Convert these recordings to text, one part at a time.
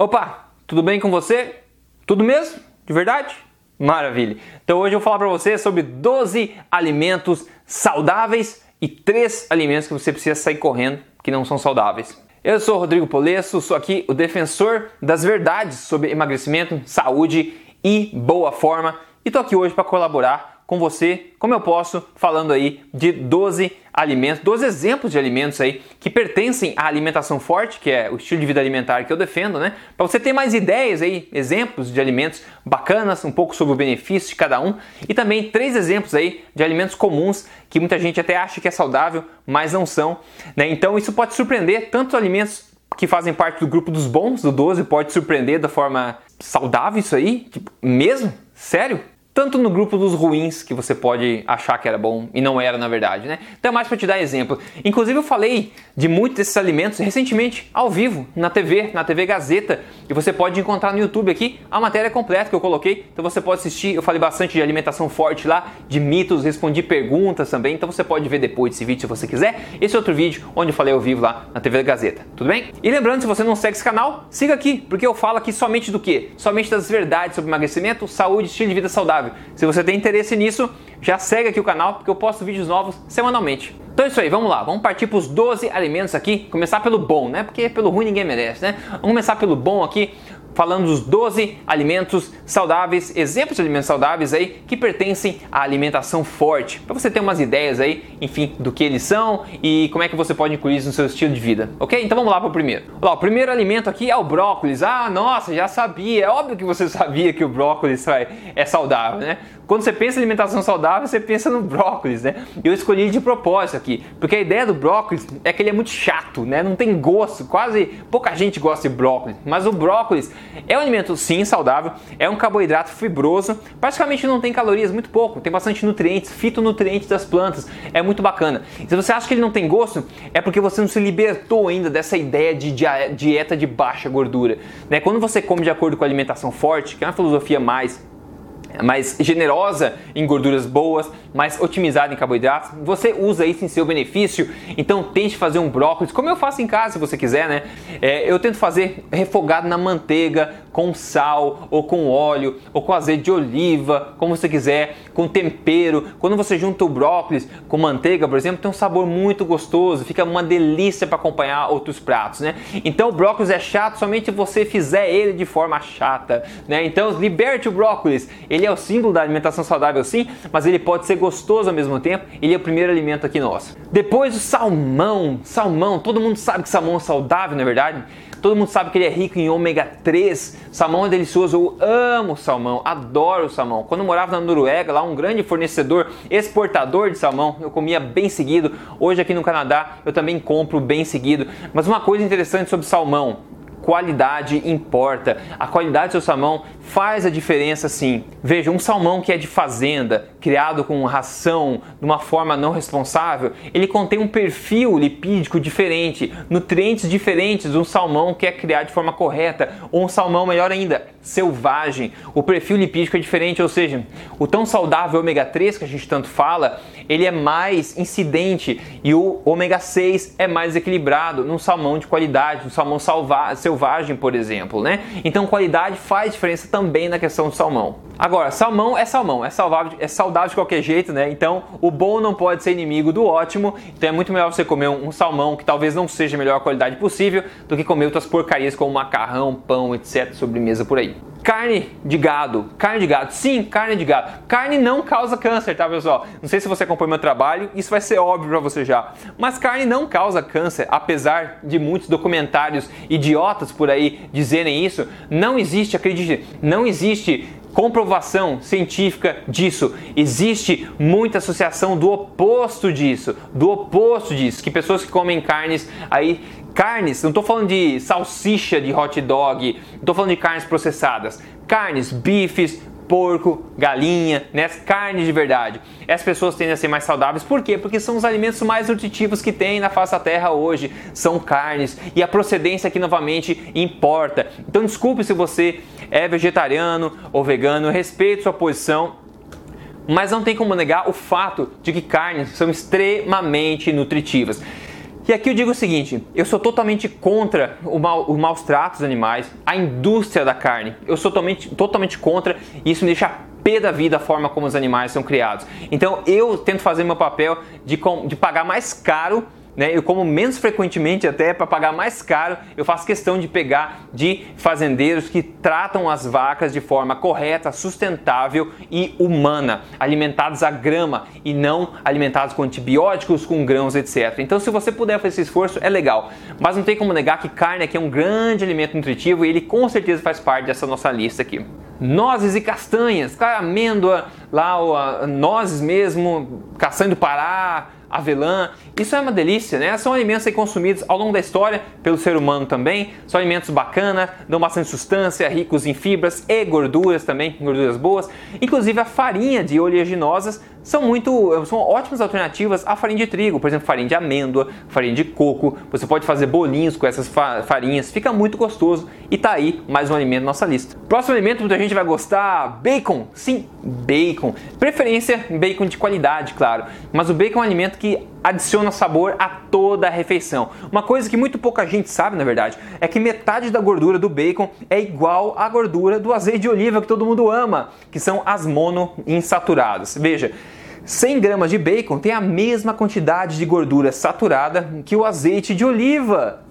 Opa, tudo bem com você? Tudo mesmo? De verdade? Maravilha! Então hoje eu vou falar para você sobre 12 alimentos saudáveis e 3 alimentos que você precisa sair correndo que não são saudáveis. Eu sou Rodrigo Polesso, sou aqui o defensor das verdades sobre emagrecimento, saúde e boa forma e tô aqui hoje para colaborar com você, como eu posso, falando aí de 12 alimentos, 12 exemplos de alimentos aí que pertencem à alimentação forte, que é o estilo de vida alimentar que eu defendo, né? Para você ter mais ideias aí, exemplos de alimentos bacanas, um pouco sobre o benefício de cada um e também três exemplos aí de alimentos comuns que muita gente até acha que é saudável, mas não são, né? Então isso pode surpreender tanto alimentos que fazem parte do grupo dos bons, do 12, pode surpreender da forma saudável isso aí? Tipo, mesmo? Sério? Tanto no grupo dos ruins que você pode achar que era bom e não era na verdade, né? Então é mais para te dar exemplo. Inclusive eu falei de muitos desses alimentos recentemente ao vivo na TV, na TV Gazeta, e você pode encontrar no YouTube aqui a matéria completa que eu coloquei. Então você pode assistir. Eu falei bastante de alimentação forte lá, de mitos, respondi perguntas também. Então você pode ver depois desse vídeo se você quiser. Esse é outro vídeo onde eu falei ao vivo lá na TV Gazeta. Tudo bem? E lembrando, se você não segue esse canal, siga aqui, porque eu falo aqui somente do que? Somente das verdades sobre emagrecimento, saúde, estilo de vida saudável saudável. Se você tem interesse nisso, já segue aqui o canal porque eu posto vídeos novos semanalmente. Então é isso aí, vamos lá, vamos partir para os 12 alimentos aqui, começar pelo bom, né? Porque pelo ruim ninguém merece, né? Vamos começar pelo bom aqui falando dos 12 alimentos saudáveis, exemplos de alimentos saudáveis aí que pertencem à alimentação forte, para você ter umas ideias aí, enfim, do que eles são e como é que você pode incluir isso no seu estilo de vida, ok? Então vamos lá para o primeiro. Lá, o primeiro alimento aqui é o brócolis. Ah, nossa, já sabia, é óbvio que você sabia que o brócolis é saudável, né? Quando você pensa em alimentação saudável, você pensa no brócolis, né? Eu escolhi de propósito aqui, porque a ideia do brócolis é que ele é muito chato, né? Não tem gosto, quase pouca gente gosta de brócolis, mas o brócolis é um alimento sim saudável, é um carboidrato fibroso, praticamente não tem calorias, muito pouco, tem bastante nutrientes, fitonutrientes das plantas, é muito bacana. Se você acha que ele não tem gosto, é porque você não se libertou ainda dessa ideia de dieta de baixa gordura, né? Quando você come de acordo com a alimentação forte, que é uma filosofia mais mais generosa em gorduras boas, mais otimizada em carboidratos, você usa isso em seu benefício. Então tente fazer um brócolis, como eu faço em casa se você quiser, né? É, eu tento fazer refogado na manteiga, com sal, ou com óleo, ou com azeite de oliva, como você quiser, com tempero. Quando você junta o brócolis com manteiga, por exemplo, tem um sabor muito gostoso, fica uma delícia para acompanhar outros pratos, né? Então o brócolis é chato somente você fizer ele de forma chata, né? Então liberte o brócolis. Ele é o símbolo da alimentação saudável sim, mas ele pode ser gostoso ao mesmo tempo. Ele é o primeiro alimento aqui nosso. Depois o salmão, salmão, todo mundo sabe que salmão é saudável, não é verdade? Todo mundo sabe que ele é rico em ômega 3. Salmão é delicioso, eu amo salmão, adoro salmão. Quando eu morava na Noruega, lá um grande fornecedor, exportador de salmão, eu comia bem seguido. Hoje aqui no Canadá eu também compro bem seguido. Mas uma coisa interessante sobre salmão, qualidade importa. A qualidade do seu salmão faz a diferença sim. Veja, um salmão que é de fazenda, criado com ração de uma forma não responsável, ele contém um perfil lipídico diferente, nutrientes diferentes de um salmão que é criado de forma correta, ou um salmão melhor ainda, selvagem. O perfil lipídico é diferente, ou seja, o tão saudável ômega 3 que a gente tanto fala, ele é mais incidente e o ômega 6 é mais equilibrado num salmão de qualidade, um salmão selvagem, por exemplo, né? Então qualidade faz diferença também na questão do salmão. Agora, salmão é salmão, é saudável, é saudável de qualquer jeito, né? Então o bom não pode ser inimigo do ótimo, então é muito melhor você comer um, um salmão que talvez não seja a melhor qualidade possível do que comer outras porcarias como macarrão, pão, etc, sobremesa por aí. Carne de gado, carne de gado, sim, carne de gado. Carne não causa câncer, tá pessoal? Não sei se você acompanha meu trabalho, isso vai ser óbvio para você já. Mas carne não causa câncer, apesar de muitos documentários idiotas por aí dizerem isso. Não existe, acredite, não existe comprovação científica disso. Existe muita associação do oposto disso, do oposto disso, que pessoas que comem carnes aí carnes, não estou falando de salsicha de hot dog, não estou falando de carnes processadas, carnes, bifes, porco, galinha, né? carne de verdade. As pessoas tendem a ser mais saudáveis, por quê? Porque são os alimentos mais nutritivos que tem na face da terra hoje, são carnes, e a procedência aqui novamente importa. Então desculpe se você é vegetariano ou vegano, respeito sua posição, mas não tem como negar o fato de que carnes são extremamente nutritivas. E aqui eu digo o seguinte: eu sou totalmente contra o mal, os maus tratos dos animais, a indústria da carne. Eu sou totalmente, totalmente contra e isso me deixa pé da vida a forma como os animais são criados. Então eu tento fazer meu papel de, de pagar mais caro né? Eu como menos frequentemente até para pagar mais caro, eu faço questão de pegar de fazendeiros que tratam as vacas de forma correta, sustentável e humana, alimentados a grama e não alimentados com antibióticos, com grãos, etc. Então, se você puder fazer esse esforço, é legal. Mas não tem como negar que carne aqui é um grande alimento nutritivo e ele com certeza faz parte dessa nossa lista aqui nozes e castanhas, claro, amêndoa, lá, nozes mesmo, castanha do Pará, avelã. Isso é uma delícia, né? São alimentos consumidos ao longo da história pelo ser humano também. São alimentos bacanas, dão bastante substância, ricos em fibras e gorduras também, gorduras boas. Inclusive a farinha de oleaginosas são muito são ótimas alternativas à farinha de trigo, por exemplo, farinha de amêndoa, farinha de coco. Você pode fazer bolinhos com essas farinhas, fica muito gostoso e tá aí mais um alimento na nossa lista. Próximo alimento muita gente vai gostar, bacon. Sim, bacon. Preferência bacon de qualidade, claro, mas o bacon é um alimento que adiciona sabor a toda a refeição. Uma coisa que muito pouca gente sabe, na verdade, é que metade da gordura do bacon é igual à gordura do azeite de oliva que todo mundo ama, que são as monoinsaturadas. Veja, 100 gramas de bacon tem a mesma quantidade de gordura saturada que o azeite de oliva.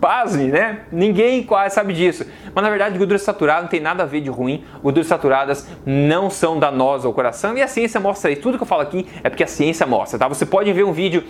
Pasme, né? Ninguém quase sabe disso. Mas na verdade, gordura saturada não tem nada a ver de ruim. Gorduras saturadas não são danosas ao coração e a ciência mostra isso. Tudo que eu falo aqui é porque a ciência mostra, tá? Você pode ver um vídeo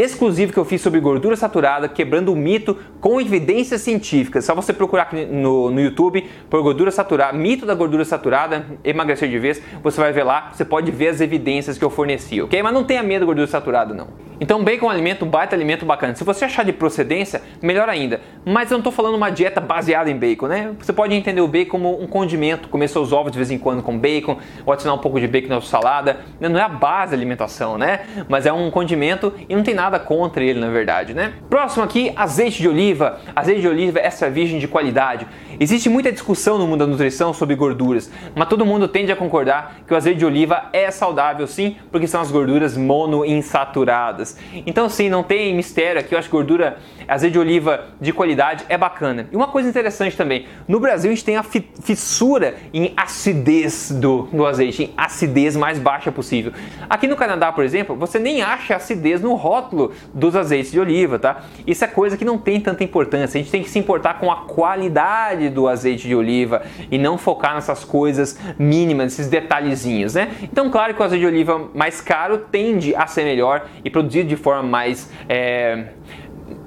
exclusivo que eu fiz sobre gordura saturada, quebrando o mito com evidências científicas. Só você procurar aqui no, no YouTube por gordura saturada, mito da gordura saturada, emagrecer de vez, você vai ver lá, você pode ver as evidências que eu forneci, ok? Mas não tenha medo da gordura saturada, não. Então, bacon é um alimento, um baita alimento bacana. Se você achar de procedência, melhor ainda. Mas eu não estou falando uma dieta baseada em bacon, né? Você pode entender o bacon como um condimento, comer seus ovos de vez em quando com bacon, ou adicionar um pouco de bacon na sua salada. Não é a base da alimentação, né? Mas é um condimento e não tem nada nada contra ele, na verdade, né? Próximo aqui, azeite de oliva. Azeite de oliva extra virgem de qualidade. Existe muita discussão no mundo da nutrição sobre gorduras, mas todo mundo tende a concordar que o azeite de oliva é saudável sim, porque são as gorduras monoinsaturadas. Então sim, não tem mistério aqui, eu acho que gordura, azeite de oliva de qualidade é bacana. E uma coisa interessante também, no Brasil a gente tem a fissura em acidez do, do azeite, em acidez mais baixa possível. Aqui no Canadá, por exemplo, você nem acha acidez no rótulo dos azeites de oliva, tá? Isso é coisa que não tem tanta importância. A gente tem que se importar com a qualidade do azeite de oliva e não focar nessas coisas mínimas, esses detalhezinhos, né? Então, claro que o azeite de oliva mais caro tende a ser melhor e produzido de forma mais é,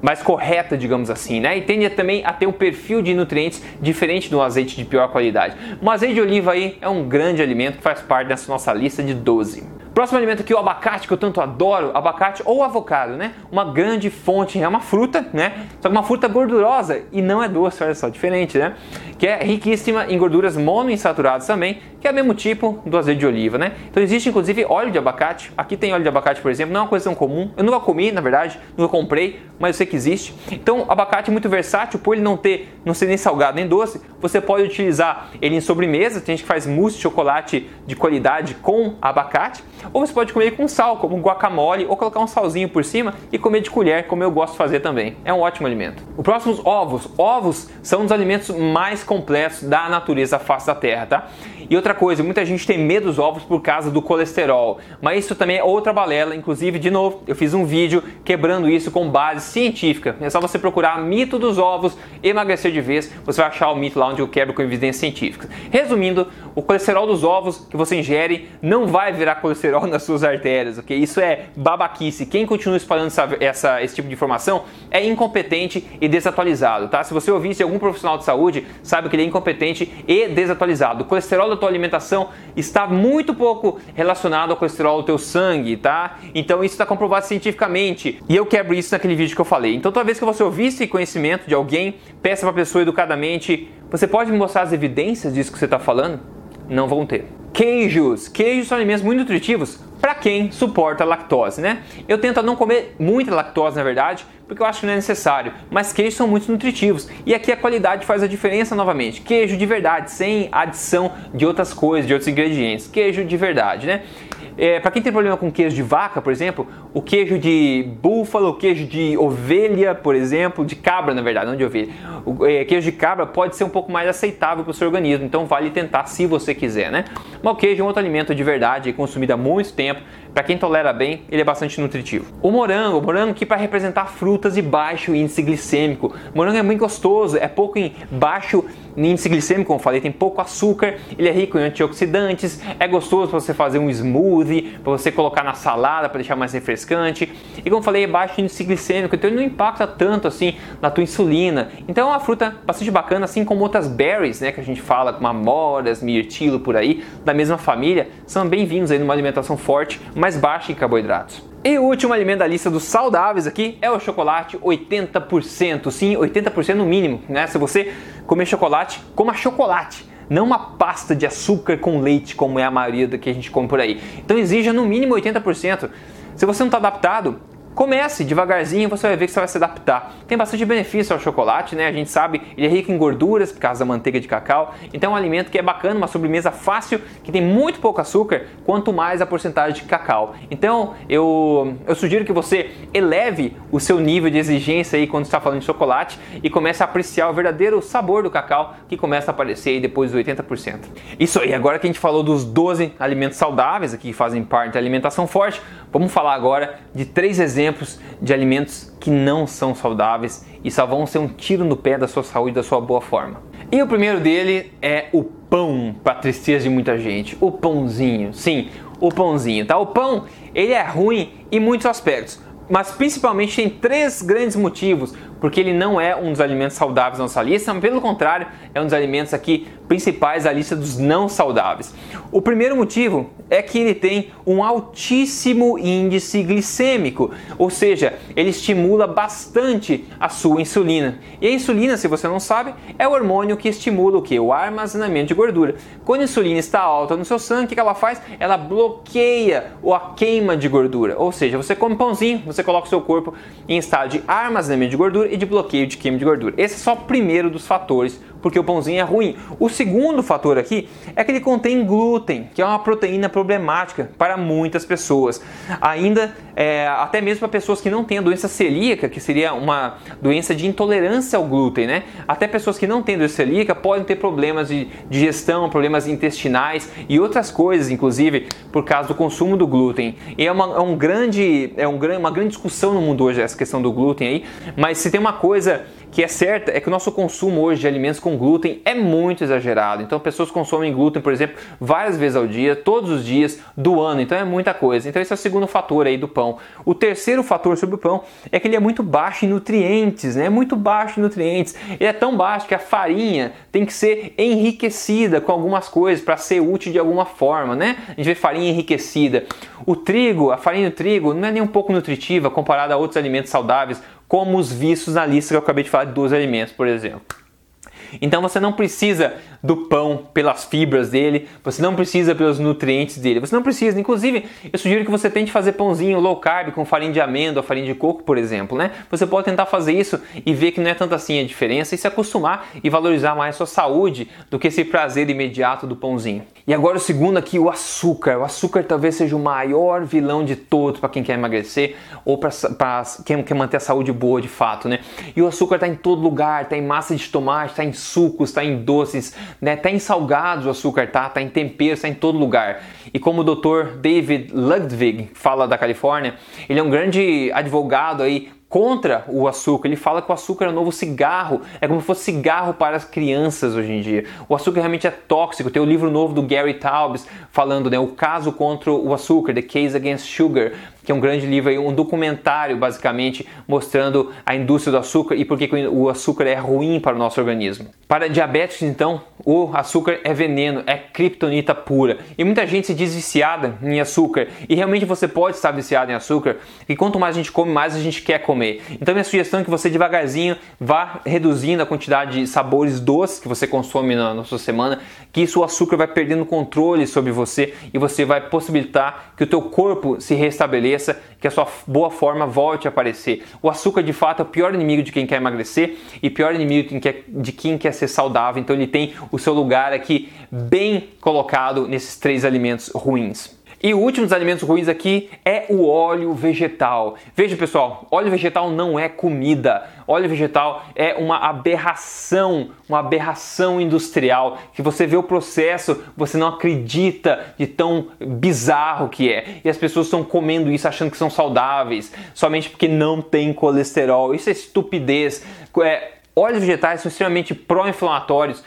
mais correta, digamos assim, né? E tende também a ter um perfil de nutrientes diferente do azeite de pior qualidade. O azeite de oliva aí é um grande alimento que faz parte dessa nossa lista de 12. Próximo alimento aqui, o abacate, que eu tanto adoro, abacate ou avocado, né? Uma grande fonte, é uma fruta, né? Só que uma fruta gordurosa e não é doce, olha só, diferente, né? Que é riquíssima em gorduras monoinsaturadas também, que é o mesmo tipo do azeite de oliva, né? Então existe inclusive óleo de abacate. Aqui tem óleo de abacate, por exemplo, não é uma coisa tão comum. Eu nunca comi, na verdade, nunca comprei, mas eu sei que existe. Então, abacate é muito versátil, por ele não ter, não ser nem salgado nem doce, você pode utilizar ele em sobremesa. Tem gente que faz mousse de chocolate de qualidade com abacate. Ou você pode comer com sal, como guacamole, ou colocar um salzinho por cima e comer de colher, como eu gosto de fazer também. É um ótimo alimento. O próximo, os ovos. Ovos são um dos alimentos mais completos da natureza face da Terra, tá? E outra coisa, muita gente tem medo dos ovos por causa do colesterol, mas isso também é outra balela. Inclusive, de novo, eu fiz um vídeo quebrando isso com base científica. É só você procurar mito dos ovos, emagrecer de vez, você vai achar o mito lá onde eu quebro com evidências científicas. Resumindo, o colesterol dos ovos que você ingere não vai virar colesterol nas suas artérias, ok? Isso é babaquice. Quem continua espalhando essa, essa, esse tipo de informação é incompetente e desatualizado, tá? Se você ouvisse algum profissional de saúde, sabe que ele é incompetente e desatualizado. O colesterol da tua alimentação está muito pouco relacionado ao colesterol do teu sangue, tá? Então isso está comprovado cientificamente. E eu quebro isso naquele vídeo que eu falei. Então toda vez que você ouvir esse conhecimento de alguém, peça para a pessoa educadamente, você pode me mostrar as evidências disso que você está falando? Não vão ter. Queijos. Queijos são alimentos muito nutritivos para quem suporta lactose, né? Eu tento não comer muita lactose, na verdade, porque eu acho que não é necessário. Mas queijos são muito nutritivos. E aqui a qualidade faz a diferença novamente. Queijo de verdade, sem adição de outras coisas, de outros ingredientes. Queijo de verdade, né? É, para quem tem problema com queijo de vaca, por exemplo, o queijo de búfalo, o queijo de ovelha, por exemplo, de cabra, na verdade, não de ovelha. O é, queijo de cabra pode ser um pouco mais aceitável para o seu organismo, então vale tentar se você quiser, né? Mas o queijo é um outro alimento de verdade, consumido há muito tempo. Para quem tolera bem, ele é bastante nutritivo. O morango, o morango aqui para representar frutas de baixo índice glicêmico. O morango é muito gostoso, é pouco em baixo índice glicêmico, como falei, tem pouco açúcar, ele é rico em antioxidantes, é gostoso para você fazer um smoothie, para você colocar na salada para deixar mais refrescante. E como falei, é baixo índice glicêmico, então ele não impacta tanto assim na tua insulina. Então é uma fruta bastante bacana, assim como outras berries, né, que a gente fala, como amoras, mirtilo por aí, da mesma família, são bem-vindos aí numa alimentação forte, mais baixa em carboidratos. E o último alimento da lista dos saudáveis aqui é o chocolate 80%. Sim, 80% no mínimo, né? Se você comer chocolate, coma chocolate não uma pasta de açúcar com leite, como é a maioria do que a gente come por aí. Então exija no mínimo 80%. Se você não está adaptado, Comece devagarzinho, você vai ver que você vai se adaptar. Tem bastante benefício ao chocolate, né? A gente sabe, ele é rico em gorduras por causa da manteiga de cacau. Então é um alimento que é bacana, uma sobremesa fácil, que tem muito pouco açúcar, quanto mais a porcentagem de cacau. Então eu, eu sugiro que você eleve o seu nível de exigência aí quando está falando de chocolate e comece a apreciar o verdadeiro sabor do cacau que começa a aparecer aí depois dos 80%. Isso aí, agora que a gente falou dos 12 alimentos saudáveis aqui que fazem parte da alimentação forte, vamos falar agora de três exemplos exemplos de alimentos que não são saudáveis e só vão ser um tiro no pé da sua saúde, da sua boa forma. E o primeiro dele é o pão, para tristeza de muita gente. O pãozinho, sim, o pãozinho, tá? O pão, ele é ruim em muitos aspectos, mas principalmente tem três grandes motivos porque ele não é um dos alimentos saudáveis da nossa lista, pelo contrário, é um dos alimentos aqui principais da lista dos não saudáveis. O primeiro motivo é que ele tem um altíssimo índice glicêmico, ou seja, ele estimula bastante a sua insulina. E a insulina, se você não sabe, é o hormônio que estimula o que? O armazenamento de gordura. Quando a insulina está alta no seu sangue, o que ela faz? Ela bloqueia a queima de gordura. Ou seja, você come pãozinho, você coloca o seu corpo em estado de armazenamento de gordura e de bloqueio de queima de gordura. Esse é só o primeiro dos fatores porque o pãozinho é ruim. O segundo fator aqui é que ele contém glúten, que é uma proteína problemática para muitas pessoas. Ainda, é, até mesmo para pessoas que não têm a doença celíaca, que seria uma doença de intolerância ao glúten, né? Até pessoas que não têm doença celíaca podem ter problemas de digestão, problemas intestinais e outras coisas, inclusive, por causa do consumo do glúten. E é uma, é um grande, é um, uma grande discussão no mundo hoje essa questão do glúten aí, mas se tem uma coisa que é certa é que o nosso consumo hoje de alimentos com glúten é muito exagerado. Então, pessoas consomem glúten, por exemplo, várias vezes ao dia, todos os dias do ano. Então, é muita coisa. Então, esse é o segundo fator aí do pão. O terceiro fator sobre o pão é que ele é muito baixo em nutrientes, né? É muito baixo em nutrientes. Ele é tão baixo que a farinha tem que ser enriquecida com algumas coisas para ser útil de alguma forma, né? A gente vê farinha enriquecida. O trigo, a farinha do trigo, não é nem um pouco nutritiva comparada a outros alimentos saudáveis como os vistos na lista que eu acabei de falar de 12 alimentos, por exemplo. Então você não precisa do pão pelas fibras dele, você não precisa pelos nutrientes dele, você não precisa. Inclusive, eu sugiro que você tente fazer pãozinho low carb com farinha de amêndoa, farinha de coco, por exemplo, né? Você pode tentar fazer isso e ver que não é tanto assim a diferença e se acostumar e valorizar mais a sua saúde do que esse prazer imediato do pãozinho. E agora o segundo aqui, o açúcar. O açúcar talvez seja o maior vilão de todos para quem quer emagrecer ou para quem quer manter a saúde boa de fato, né? E o açúcar está em todo lugar, está em massa de tomate, está em sucos, está em doces, né? Tá em salgados o açúcar, tá? Tá em temperos, tá em todo lugar. E como o Dr. David Ludwig fala da Califórnia, ele é um grande advogado aí contra o açúcar. Ele fala que o açúcar é o novo cigarro, é como se fosse cigarro para as crianças hoje em dia. O açúcar realmente é tóxico. Tem o livro novo do Gary Taubes falando, né, o caso contra o açúcar, The Case Against Sugar, que é um grande livro, um documentário basicamente mostrando a indústria do açúcar e por que o açúcar é ruim para o nosso organismo. Para diabéticos, então, o açúcar é veneno, é kryptonita pura. E muita gente se diz viciada em açúcar. E realmente você pode estar viciado em açúcar. E quanto mais a gente come, mais a gente quer comer. Então, minha sugestão é que você devagarzinho vá reduzindo a quantidade de sabores doces que você consome na, na sua semana, que isso o açúcar vai perdendo controle sobre você e você vai possibilitar que o teu corpo se restabeleça que a sua boa forma volte a aparecer. O açúcar de fato é o pior inimigo de quem quer emagrecer e pior inimigo de quem quer, de quem quer ser saudável, então ele tem o seu lugar aqui bem colocado nesses três alimentos ruins. E o último dos alimentos ruins aqui é o óleo vegetal. Veja pessoal, óleo vegetal não é comida. Óleo vegetal é uma aberração, uma aberração industrial que você vê o processo, você não acredita de tão bizarro que é. E as pessoas estão comendo isso achando que são saudáveis, somente porque não tem colesterol. Isso é estupidez. É, óleos vegetais são extremamente pró-inflamatórios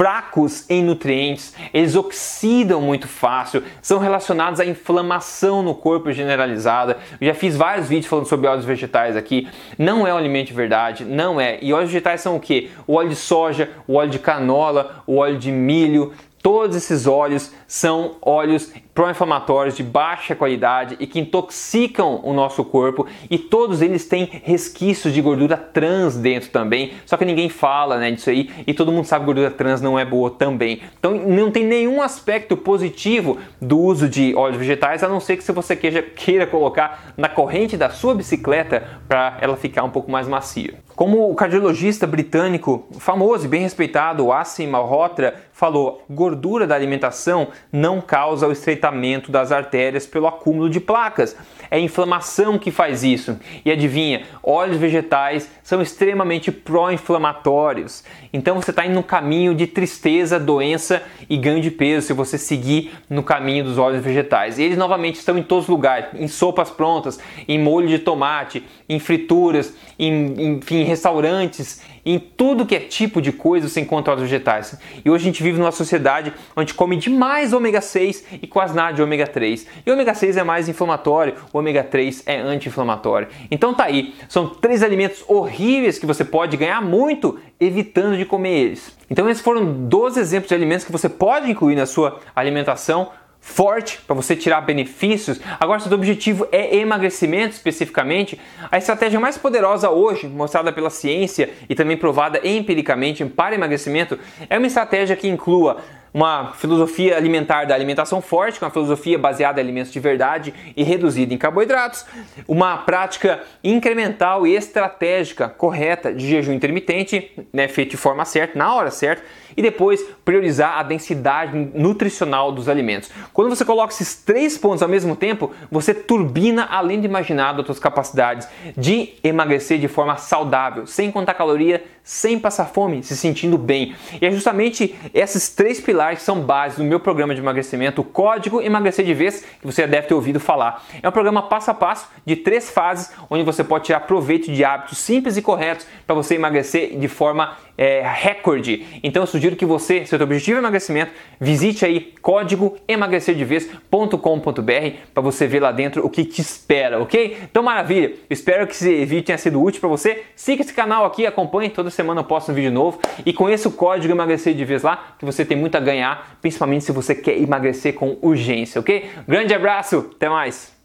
fracos em nutrientes, eles oxidam muito fácil, são relacionados à inflamação no corpo generalizada. Eu já fiz vários vídeos falando sobre óleos vegetais aqui. Não é um alimento de verdade, não é. E óleos vegetais são o que? O óleo de soja, o óleo de canola, o óleo de milho, Todos esses óleos são óleos pró-inflamatórios de baixa qualidade e que intoxicam o nosso corpo e todos eles têm resquícios de gordura trans dentro também, só que ninguém fala né, disso aí e todo mundo sabe que gordura trans não é boa também. Então não tem nenhum aspecto positivo do uso de óleos vegetais, a não ser que se você queira, queira colocar na corrente da sua bicicleta para ela ficar um pouco mais macia. Como o cardiologista britânico famoso e bem respeitado, Assim Malhotra, falou, gordura da alimentação não causa o estreitamento das artérias pelo acúmulo de placas. É a inflamação que faz isso. E adivinha, óleos vegetais são extremamente pró-inflamatórios. Então você está indo no caminho de tristeza, doença e ganho de peso se você seguir no caminho dos óleos vegetais. E eles novamente estão em todos os lugares, em sopas prontas, em molho de tomate, em frituras, em, enfim, restaurantes, em tudo que é tipo de coisa você encontra óleos vegetais. E hoje a gente vive numa sociedade onde come demais ômega 6 e quase nada de ômega 3. E ômega 6 é mais inflamatório, o ômega 3 é anti-inflamatório. Então tá aí, são três alimentos horríveis que você pode ganhar muito evitando de comer eles. Então esses foram 12 exemplos de alimentos que você pode incluir na sua alimentação forte para você tirar benefícios. Agora, se o objetivo é emagrecimento especificamente, a estratégia mais poderosa hoje, mostrada pela ciência e também provada empiricamente para emagrecimento, é uma estratégia que inclua uma filosofia alimentar da alimentação forte, uma filosofia baseada em alimentos de verdade e reduzida em carboidratos, uma prática incremental e estratégica correta de jejum intermitente, né, feito de forma certa, na hora certa, e depois priorizar a densidade nutricional dos alimentos. Quando você coloca esses três pontos ao mesmo tempo, você turbina além de imaginar as suas capacidades de emagrecer de forma saudável, sem contar caloria, sem passar fome, se sentindo bem. E é justamente esses três pilares que são base do meu programa de emagrecimento, o Código Emagrecer de Vez, que você já deve ter ouvido falar. É um programa passo a passo de três fases, onde você pode tirar proveito de hábitos simples e corretos para você emagrecer de forma é, recorde. Então eu sugiro que você, se o seu objetivo é emagrecimento, visite aí código emagrecerdevez.com.br para você ver lá dentro o que te espera, ok? Então maravilha, espero que esse vídeo tenha sido útil para você. Siga esse canal aqui, acompanhe, toda semana eu posto um vídeo novo e conheça o código emagrecer de vez lá, que você tem muito a ganhar, principalmente se você quer emagrecer com urgência, ok? Grande abraço, até mais!